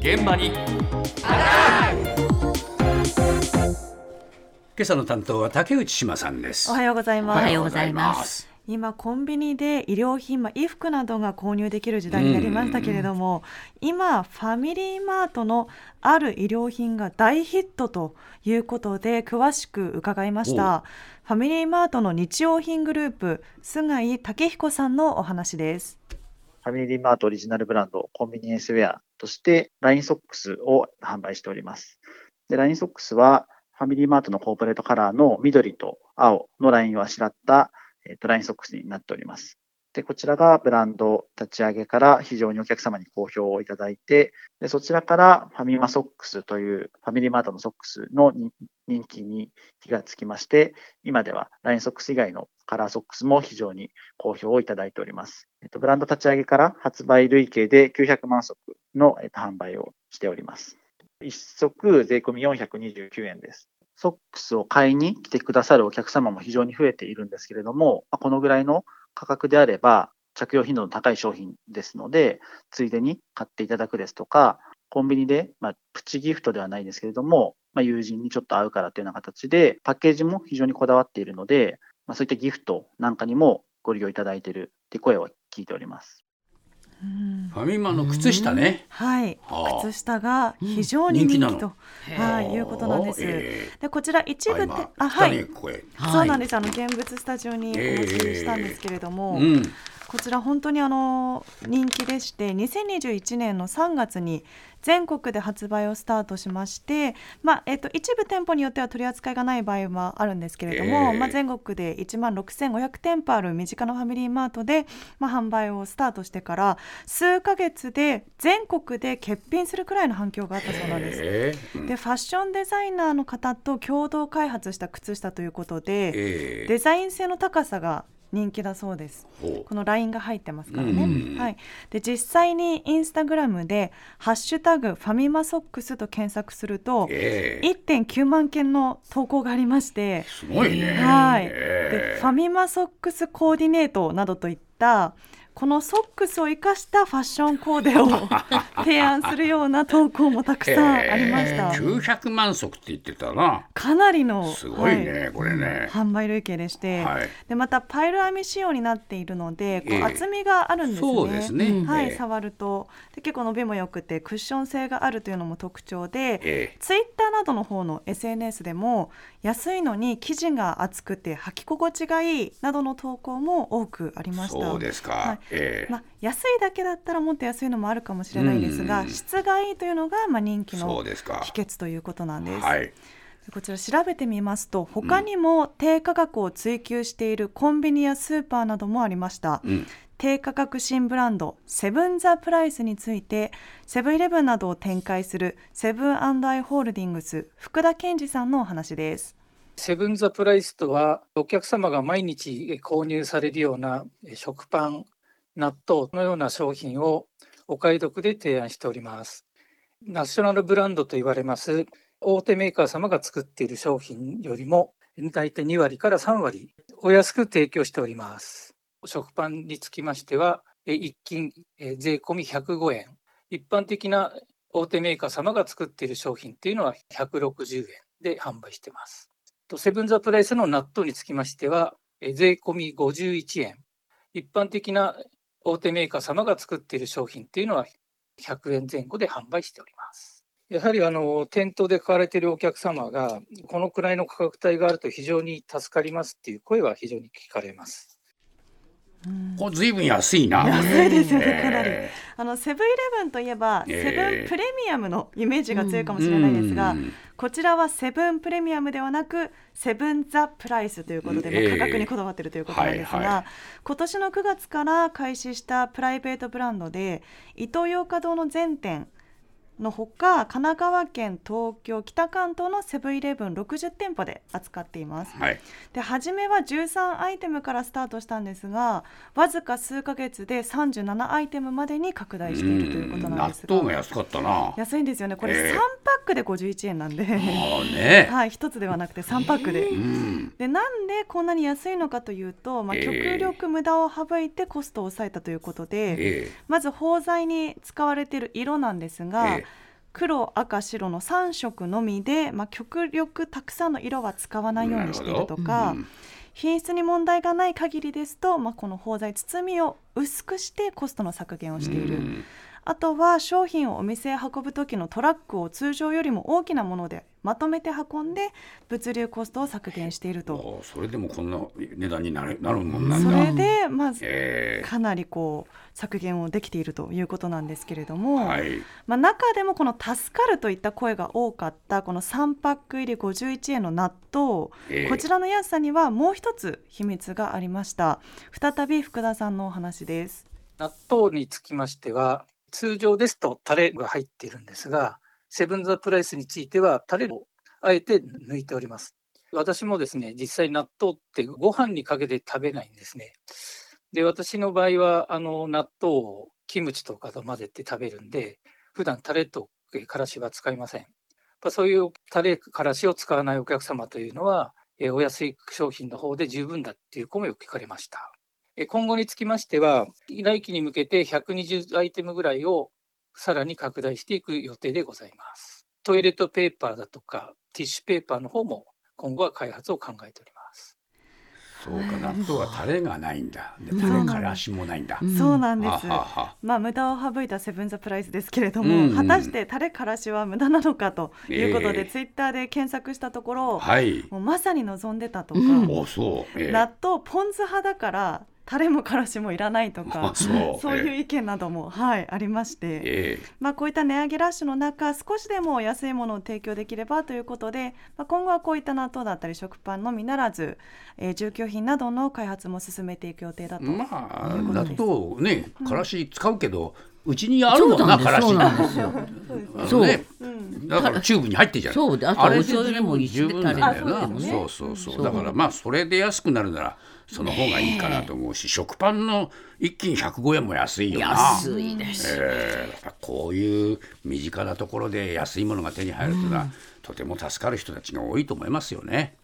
現場に。今朝の担当は竹内島さんです。おはようございます。おはようございます。今コンビニで衣料品、まあ、衣服などが購入できる時代になりましたけれども、今ファミリーマートのある衣料品が大ヒットということで詳しく伺いました。ファミリーマートの日用品グループ菅井武彦さんのお話です。ファミリーマートオリジナルブランド、コンビニエンスウェアとして、ラインソックスを販売しております。で、ラインソックスは、ファミリーマートのコーポレートカラーの緑と青のラインをあしらった、えっとラインソックスになっております。で、こちらがブランド立ち上げから非常にお客様に好評をいただいて、でそちらからファミマソックスというファミリーマートのソックスの人気に火がつきまして、今ではラインソックス以外のカラーソックスも非常に好評をいただいております。えっと、ブランド立ち上げから発売累計で900万足の、販売をしております。一足税込み429円です。ソックスを買いに来てくださるお客様も非常に増えているんですけれども、このぐらいの価格であれば、着用頻度の高い商品ですので、ついでに買っていただくですとか、コンビニで、まあ、プチギフトではないですけれども、まあ、友人にちょっと会うからというような形で、パッケージも非常にこだわっているので、まあ、そういったギフトなんかにもご利用いただいているって声を聞いております。うん。ファミマの靴下ね。はい。はあ。靴下が非常に人気と、はい、いうことなんです、えでこちら一部であはい。そうなんです。あの現物スタジオにお持ちしたんですけれども、うんこちら本当にあの人気でして、2021年の3月に全国で発売をスタートしまして、まあえっと一部店舗によっては取り扱いがない場合はあるんですけれども、ええ。まあ全国で1万6500店舗ある身近なファミリーマートでまあ販売をスタートしてから数ヶ月で全国で欠品するくらいの反響があったそうなんです。ええ。うん。でファッションデザイナーの方と共同開発した靴下ということで、ええ。デザイン性の高さが人気だそうです。このラインが入ってますからね。うんはい。で実際にインスタグラムでハッシュタグファミマソックスと検索すると、ええ1.9万件の投稿がありまして、すごいねはい。でええファミマソックスコーディネートなどといったこのソックスを生かしたファッションコーデを 提案するような投稿もたくさんありました。900万足って言ってたな。かなりのすごいね、はいこれね。販売累計でして、はい。でまたパイル編み仕様になっているのでこうええ厚みがあるんですね。そうですね。はい、ええ。触ると。で結構伸びも良くてクッション性があるというのも特徴で、ええ。ツイッターなどの方の SNS でも安いのに生地が厚くて履き心地がいいなどの投稿も多くありました。そうですか、はいええ。まあ、安いだけだったらもっと安いのもあるかもしれないですが、うん。質がいいというのがまあ人気そのうですか。秘訣ということなんです。はい。こちら調べてみますと他にも低価格を追求しているコンビニやスーパーなどもありました、うん。低価格新ブランドセブン・ザ・プライスについてセブンイレブンなどを展開するセブンアイ・ホールディングス福田健二さんのお話です。セブン・ザ・プライスとは、お客様が毎日購入されるようなえ食パン、納豆のような商品をお買い得で提案しております。ナショナルブランドと言われます大手メーカー様が作っている商品よりも大体2割から3割お安く提供しております。食パンにつきましては、一斤税込み105円。一般的な大手メーカー様が作っている商品っていうのは160円で販売しています。セブン・ザ・プライスの納豆につきましては、税込み51円。一般的な大手メーカー様が作っている商品っていうのは100円前後で販売しております。やはりあの店頭で買われているお客様が、このくらいの価格帯があると非常に助かりますっていう声は非常に聞かれます。これずいぶん安いな。安いですよねええかなり。あのセブンイレブンといえば、ええ。セブンプレミアムのイメージが強いかもしれないですが、うん。こちらはセブンプレミアムではなくセブンザプライスということで、価格にこだわっているということなんですが、今年の9月から開始したプライベートブランドでイトーヨーカドーの全店のほか神奈川県東京北関東のセブンイレブン60店舗で扱っています。はい。で初めは13アイテムからスタートしたんですがわずか数ヶ月で37アイテムまでに拡大しているということなんですが。納豆も安かったな。安いんですよね。これええ。3パックで51円なんで、ああね、はい、1つではなくて3パックで。うん。でなんでこんなに安いのかというと、まあ、ええ。極力無駄を省いてコストを抑えたということで、ええ。まず包材に使われている色なんですが、ええ黒赤白の3色のみで、まあ、極力たくさんの色は使わないようにしているとか、うん。品質に問題がない限りですと、まあ、この包材包みを薄くしてコストの削減をしている、うんあとは商品をお店へ運ぶ時のトラックを通常よりも大きなものでまとめて運んで物流コストを削減していると。おそれでもこんな値段になるなるもんなんだ。それでまずえかなりこう削減をできているということなんですけれどーも、はい。まあ、中でもこの助かるといった声が多かったこの3パック入り51円の納豆、ええこちらの安さにはもう一つ秘密がありました再び福田さんのお話です納豆につきましては、通常ですとタレが入っているんですが、セブンザプライスについてはタレをあえて抜いております。私もですね、実際納豆ってご飯にかけて食べないんですね。で、私の場合は、あの、納豆をキムチとかと混ぜて食べるんで、普段タレとからしは使いません。やっぱそういうタレ、からしを使わないお客様というのは、お安い商品の方で十分だっていう声を聞かれました。えー今後につきましては、来期に向けて120アイテムぐらいをさらに拡大していく予定でございます。トイレットペーパーだとか、ティッシュペーパーの方も今後は開発を考えております。そうか納豆はタレがないんだ。でうん。タレからしもないんだ。うん。そうなんです。まあ無駄を省いたセブンザプライスですけれども、うん果たしてタレからしは無駄なのかということで、ええツイッターで検索したところ、はい。もうまさに望んでたとか、うん。納豆ポン酢派だからタレもからしもいらないとかあ そうそういう意見なども、はい、ありまして、えまあ、こういった値上げラッシュの中少しでも安いものを提供できればということで、まあ、今後はこういった納豆だったり食パンのみならず、えー住居品などの開発も進めていく予定だと。ーまあ納豆ねからし使うけどうちにあるもんなからし。そうなんですよ。そうだからチューブに入ってんじゃん。そうであれお醤油でも十分なんだよな。そうそうそう。だからまあそれで安くなるならその方がいいかなと思うし、食パンの一斤105円も安いよな。安いです。えーこういう身近なところで安いものが手に入るというのは、とても助かる人たちが多いと思いますよね。